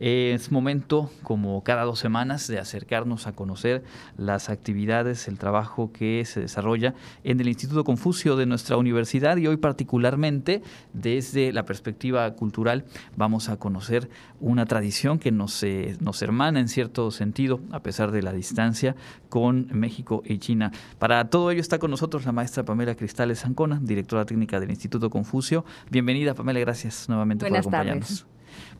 Es momento, como cada dos semanas, de acercarnos a conocer las actividades, el trabajo que se desarrolla en el Instituto Confucio de nuestra universidad y hoy particularmente desde la perspectiva cultural vamos a conocer una tradición que nos, eh, nos hermana en cierto sentido, a pesar de la distancia, con México y China. Para todo ello está con nosotros la maestra Pamela Cristales Zancona, directora técnica del Instituto Confucio. Bienvenida Pamela, gracias nuevamente por acompañarnos.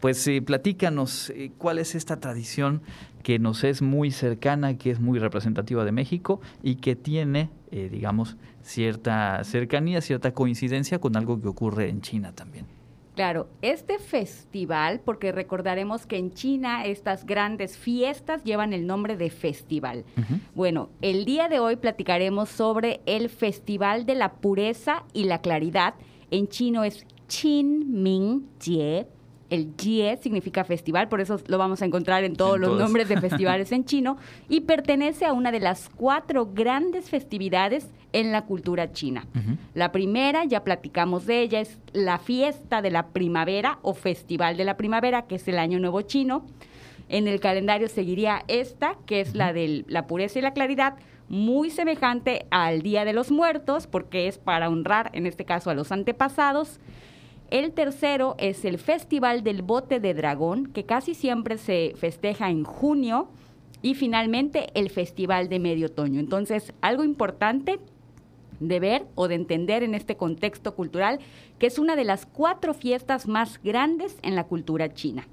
Pues eh, platícanos eh, cuál es esta tradición que nos es muy cercana, que es muy representativa de México y que tiene, eh, digamos, cierta cercanía, cierta coincidencia con algo que ocurre en China también. Claro, este festival, porque recordaremos que en China estas grandes fiestas llevan el nombre de festival. Bueno, el día de hoy platicaremos sobre el Festival de la Pureza y la Claridad. En chino es Qin Ming Jie el Jie significa festival, por eso lo vamos a encontrar en todos los nombres de festivales en chino, y pertenece a una de las cuatro grandes festividades en la cultura china. La primera, ya platicamos de ella, es la fiesta de la primavera o festival de la primavera, que es el Año Nuevo Chino. En el calendario seguiría esta, que es la de la pureza y la claridad, muy semejante al Día de los Muertos, porque es para honrar, en este caso, a los antepasados. El tercero es el Festival del Bote de Dragón, que casi siempre se festeja en junio. Y finalmente el Festival de Medio Otoño. Entonces, algo importante de ver o de entender en este contexto cultural, que es una de las cuatro fiestas más grandes en la cultura china.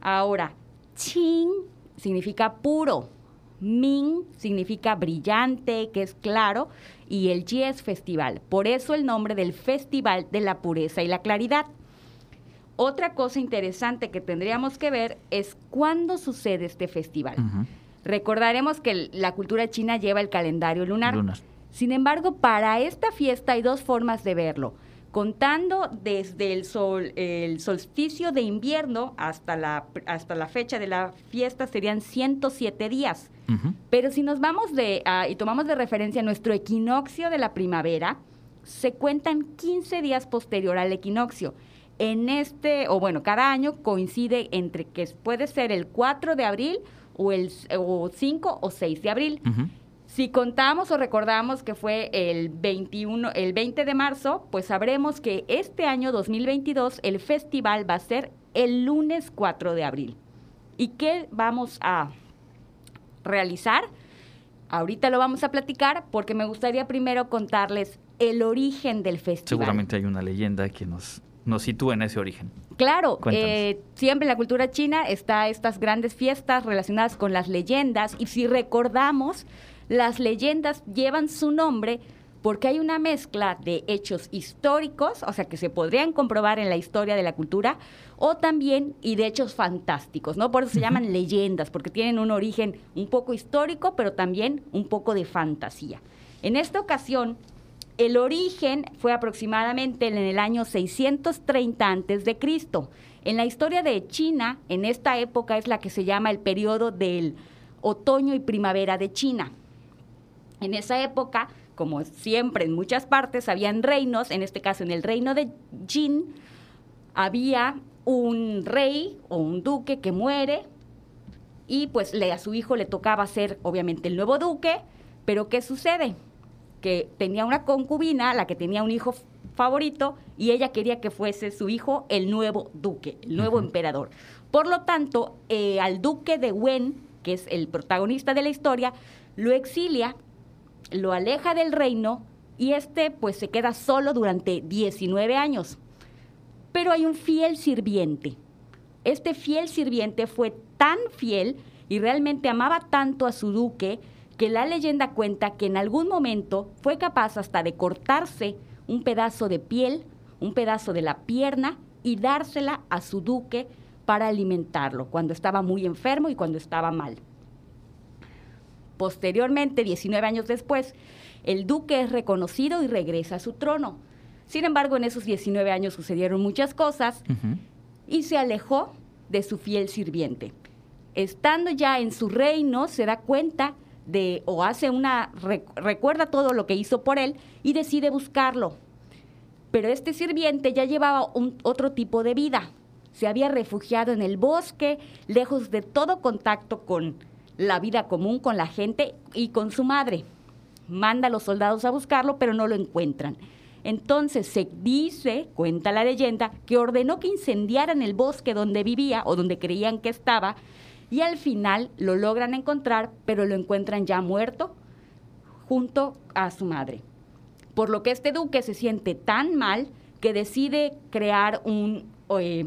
Ahora, Qing significa puro, Ming significa brillante, que es claro, y el Yi es festival. Por eso el nombre del Festival de la Pureza y la Claridad. Otra cosa interesante que tendríamos que ver es cuándo sucede este festival. Recordaremos que la cultura china lleva el calendario lunar. lunar. Sin embargo, para esta fiesta hay dos formas de verlo contando desde el, sol, el solsticio de invierno hasta la, hasta la fecha de la fiesta serían 107 días. Pero si nos vamos de, y tomamos de referencia nuestro equinoccio de la primavera, se cuentan 15 días posterior al equinoccio. En este, o bueno, cada año coincide entre que puede ser el 4 de abril o el o 5 o 6 de abril. Si contamos o recordamos que fue el 21, el 20 de marzo, pues sabremos que este año 2022 el festival va a ser el lunes 4 de abril. ¿Y qué vamos a realizar? Ahorita lo vamos a platicar porque me gustaría primero contarles el origen del festival. Seguramente hay una leyenda que nos, nos sitúa en ese origen. Claro, eh, siempre en la cultura china está estas grandes fiestas relacionadas con las leyendas y si recordamos, las leyendas llevan su nombre porque hay una mezcla de hechos históricos, o sea, que se podrían comprobar en la historia de la cultura, o también y de hechos fantásticos, ¿no? Por eso se llaman leyendas, porque tienen un origen un poco histórico, pero también un poco de fantasía. En esta ocasión, el origen fue aproximadamente en el año 630 antes de Cristo. En la historia de China, en esta época es la que se llama el periodo del otoño y primavera de China. En esa época, como siempre en muchas partes, habían reinos, en este caso en el reino de Jin, había un rey o un duque que muere y pues le, a su hijo le tocaba ser obviamente el nuevo duque, pero ¿qué sucede? Que tenía una concubina, la que tenía un hijo favorito, y ella quería que fuese su hijo el nuevo duque, el nuevo emperador. Por lo tanto, eh, al duque de Wen, que es el protagonista de la historia, lo exilia lo aleja del reino y este pues se queda solo durante 19 años. Pero hay un fiel sirviente. Este fiel sirviente fue tan fiel y realmente amaba tanto a su duque que la leyenda cuenta que en algún momento fue capaz hasta de cortarse un pedazo de piel, un pedazo de la pierna y dársela a su duque para alimentarlo cuando estaba muy enfermo y cuando estaba mal. Posteriormente, 19 años después, el duque es reconocido y regresa a su trono. Sin embargo, en esos 19 años sucedieron muchas cosas y se alejó de su fiel sirviente. Estando ya en su reino, se da cuenta de, o hace una, recuerda todo lo que hizo por él y decide buscarlo. Pero este sirviente ya llevaba un, otro tipo de vida. se había refugiado en el bosque, lejos de todo contacto con la vida común, con la gente y con su madre. Manda a los soldados a buscarlo, pero no lo encuentran. Entonces se dice, cuenta la leyenda, que ordenó que incendiaran el bosque donde vivía o donde creían que estaba y al final lo logran encontrar, pero lo encuentran ya muerto junto a su madre. Por lo que este duque se siente tan mal que decide crear un, eh,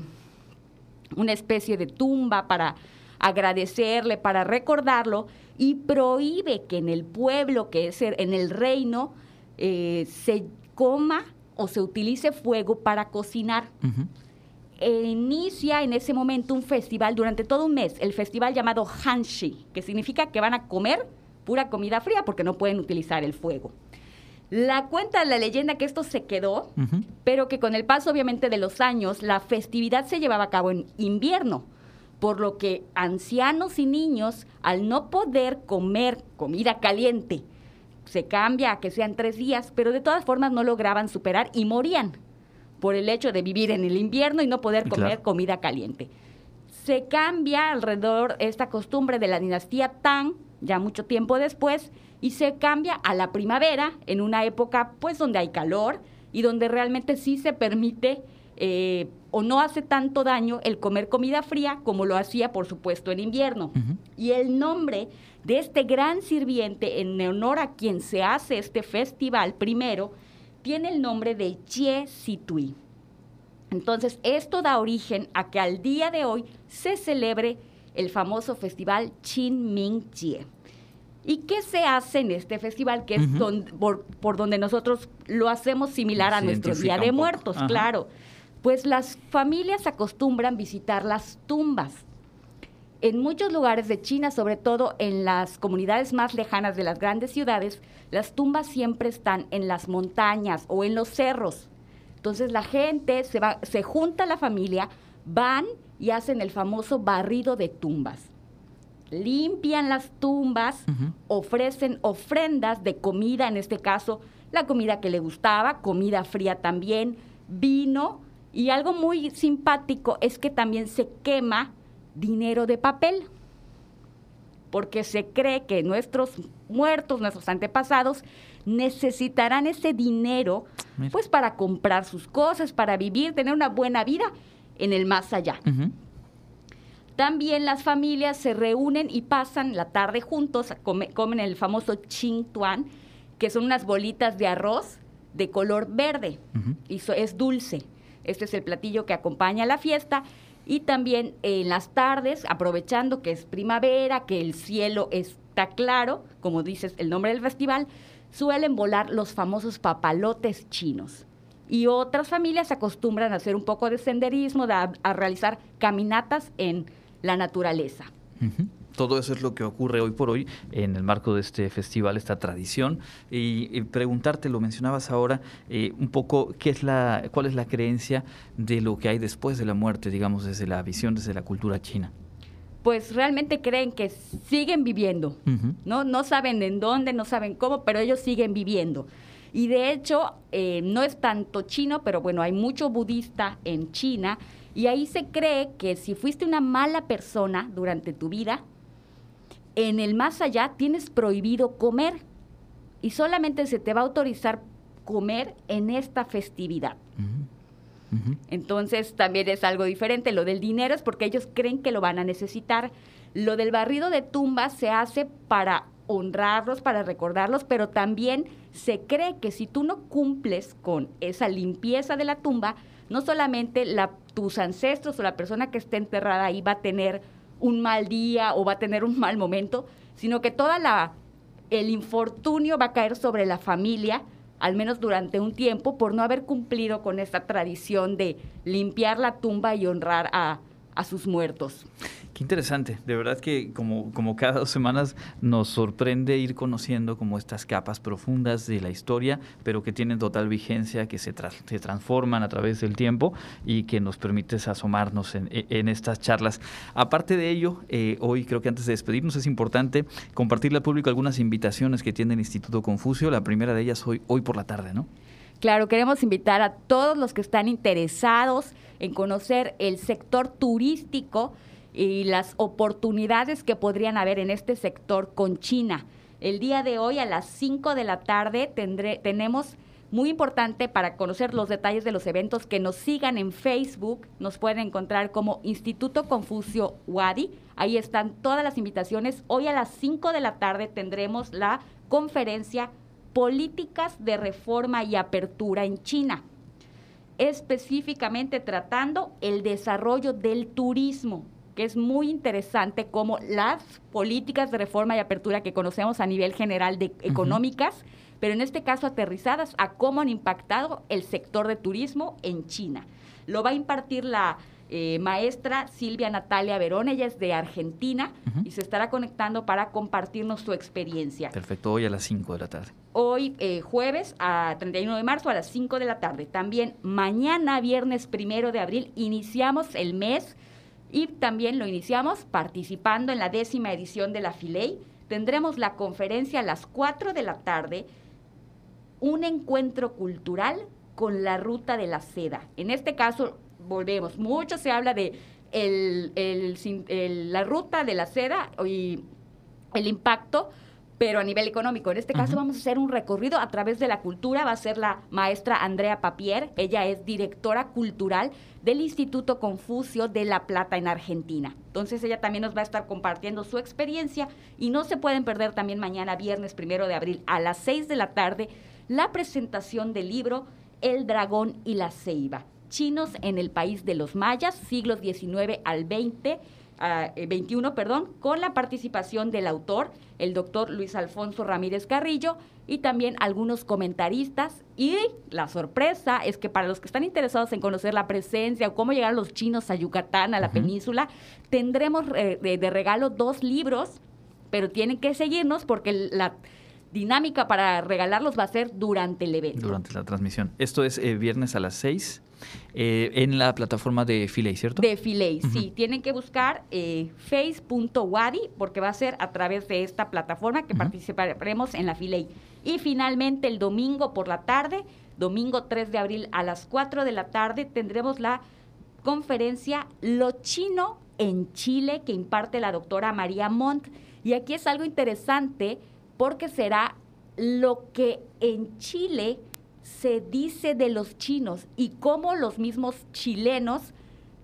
una especie de tumba para agradecerle, para recordarlo, y prohíbe que en el pueblo, que es en el reino, eh, se coma o se utilice fuego para cocinar. E inicia en ese momento un festival durante todo un mes, el festival llamado Hanshi, que significa que van a comer pura comida fría porque no pueden utilizar el fuego. La cuenta la leyenda que esto se quedó, pero que con el paso obviamente de los años la festividad se llevaba a cabo en invierno, por lo que ancianos y niños al no poder comer comida caliente, se cambia a que sean tres días, pero de todas formas no lograban superar y morían por el hecho de vivir en el invierno y no poder comer comida caliente. Se cambia alrededor esta costumbre de la dinastía Tang, ya mucho tiempo después, y se cambia a la primavera, en una época pues donde hay calor y donde realmente sí se permite eh, o no hace tanto daño el comer comida fría como lo hacía, por supuesto, en invierno. Y el nombre de este gran sirviente, en honor a quien se hace este festival primero, tiene el nombre de Chie Situi. Entonces, esto da origen a que al día de hoy se celebre el famoso festival Chin Ming Chie. ¿Y qué se hace en este festival? Que es por, donde nosotros lo hacemos similar a nuestro Día de Muertos, claro. Pues las familias acostumbran visitar las tumbas. En muchos lugares de China, sobre todo en las comunidades más lejanas de las grandes ciudades, las tumbas siempre están en las montañas o en los cerros. Entonces la gente se, va, se junta la familia, van y hacen el famoso barrido de tumbas. Limpian las tumbas, ofrecen ofrendas de comida, en este caso la comida que le gustaba, comida fría también, vino, y algo muy simpático es que también se quema dinero de papel, porque se cree que nuestros muertos, nuestros antepasados, necesitarán ese dinero pues para comprar sus cosas, para vivir, tener una buena vida en el más allá. También las familias se reúnen y pasan la tarde juntos, comen el famoso ching tuan, que son unas bolitas de arroz de color verde y es dulce. Este es el platillo que acompaña la fiesta. Y también en las tardes, aprovechando que es primavera, que el cielo está claro, como dices el nombre del festival, suelen volar los famosos papalotes chinos. Y otras familias acostumbran a hacer un poco de senderismo, a, realizar caminatas en la naturaleza todo eso es lo que ocurre hoy por hoy en el marco de este festival, esta tradición. Y, preguntarte, lo mencionabas ahora, eh, un poco qué es la, cuál es la creencia de lo que hay después de la muerte, digamos, desde la visión, desde la cultura china pues realmente creen que siguen viviendo, ¿no? No saben en dónde, no saben cómo, pero ellos siguen viviendo. Y de hecho, eh, no es tanto chino, pero bueno, hay mucho budista en China y ahí se cree que si fuiste una mala persona durante tu vida, en el más allá tienes prohibido comer y solamente se te va a autorizar comer en esta festividad. Entonces también es algo diferente. Lo del dinero es porque ellos creen que lo van a necesitar. Lo del barrido de tumbas se hace para honrarlos, para recordarlos, pero también se cree que si tú no cumples con esa limpieza de la tumba, no solamente la, tus ancestros o la persona que esté enterrada ahí va a tener un mal día o va a tener un mal momento, sino que toda la el infortunio va a caer sobre la familia, al menos durante un tiempo, por no haber cumplido con esta tradición de limpiar la tumba y honrar a, a sus muertos. Qué interesante, de verdad que como, como cada dos semanas nos sorprende ir conociendo como estas capas profundas de la historia, pero que tienen total vigencia, que se, se transforman a través del tiempo y que nos permites asomarnos en, en estas charlas. Aparte de ello, eh, hoy creo que antes de despedirnos es importante compartirle al público algunas invitaciones que tiene el Instituto Confucio. La primera de ellas hoy, hoy por la tarde, ¿no? Claro, queremos invitar a todos los que están interesados en conocer el sector turístico y las oportunidades que podrían haber en este sector con China. El día de hoy a las 5 de la tarde tendré, tenemos muy importante para conocer los detalles de los eventos que nos sigan en Facebook. Nos pueden encontrar como Instituto Confucio Wadi. Ahí están todas las invitaciones. Hoy a las 5 de la tarde tendremos la conferencia Políticas de Reforma y Apertura en China, específicamente tratando el desarrollo del turismo que es muy interesante como las políticas de reforma y apertura que conocemos a nivel general de económicas, pero en este caso aterrizadas a cómo han impactado el sector de turismo en China. Lo va a impartir la eh, maestra Silvia Natalia Verón, ella es de Argentina y se estará conectando para compartirnos su experiencia. Perfecto, hoy a las 5 de la tarde. Hoy eh, jueves a 31 de marzo a las 5 de la tarde. También mañana, viernes primero de abril, iniciamos el mes y también lo iniciamos participando en la décima edición de la Filey. Tendremos la conferencia a las 4 de la tarde, un encuentro cultural con la ruta de la seda. En este caso, volvemos, mucho se habla de la ruta de la seda y el impacto pero a nivel económico. En este caso vamos a hacer un recorrido a través de la cultura. Va a ser la maestra Andrea Papier. Ella es directora cultural del Instituto Confucio de La Plata en Argentina. Entonces ella también nos va a estar compartiendo su experiencia y no se pueden perder también mañana, viernes primero de abril, a las seis de la tarde, la presentación del libro El Dragón y la Ceiba. Chinos en el país de los mayas, siglos XIX al XX 21, eh, perdón, con la participación del autor, el doctor Luis Alfonso Ramírez Carrillo, y también algunos comentaristas. Y la sorpresa es que para los que están interesados en conocer la presencia o cómo llegar los chinos a Yucatán, a la península, tendremos eh, de, regalo dos libros, pero tienen que seguirnos porque la dinámica para regalarlos va a ser durante el evento. Durante la transmisión. Esto es eh, viernes a las 6 eh, en la plataforma de Filey, ¿cierto? De Filey, sí. Tienen que buscar eh, face.wadi porque va a ser a través de esta plataforma que participaremos en la Filey. Y finalmente el domingo por la tarde, domingo 3 de abril a las 4 de la tarde, tendremos la conferencia Lo Chino en Chile que imparte la doctora María Montt. Y aquí es algo interesante porque será lo que en Chile se dice de los chinos y cómo los mismos chilenos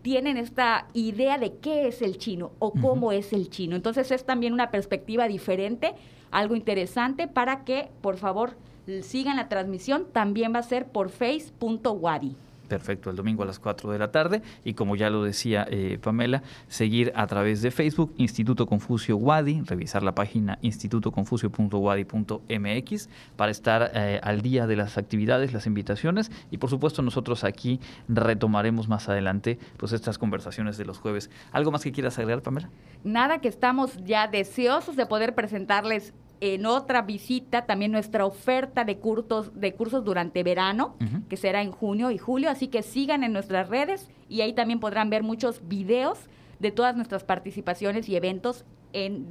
tienen esta idea de qué es el chino o cómo es el chino. Entonces es también una perspectiva diferente, algo interesante para que por favor sigan la transmisión. También va a ser por face.wadi. Perfecto, el domingo a las 4 de la tarde y como ya lo decía eh, Pamela, seguir a través de Facebook Instituto Confucio Wadi, revisar la página institutoconfucio.wadi.mx para estar eh, al día de las actividades, las invitaciones y por supuesto nosotros aquí retomaremos más adelante pues estas conversaciones de los jueves. ¿Algo más que quieras agregar, Pamela? Nada, que estamos ya deseosos de poder presentarles en otra visita también nuestra oferta de cursos, de cursos durante verano, que será en junio y julio, así que sigan en nuestras redes y ahí también podrán ver muchos videos de todas nuestras participaciones y eventos en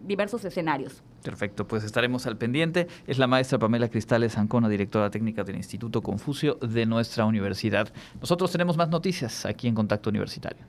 diversos escenarios. Perfecto, pues estaremos al pendiente. Es la maestra Pamela Cristales Ancona, directora técnica del Instituto Confucio de nuestra universidad. Nosotros tenemos más noticias aquí en Contacto Universitario.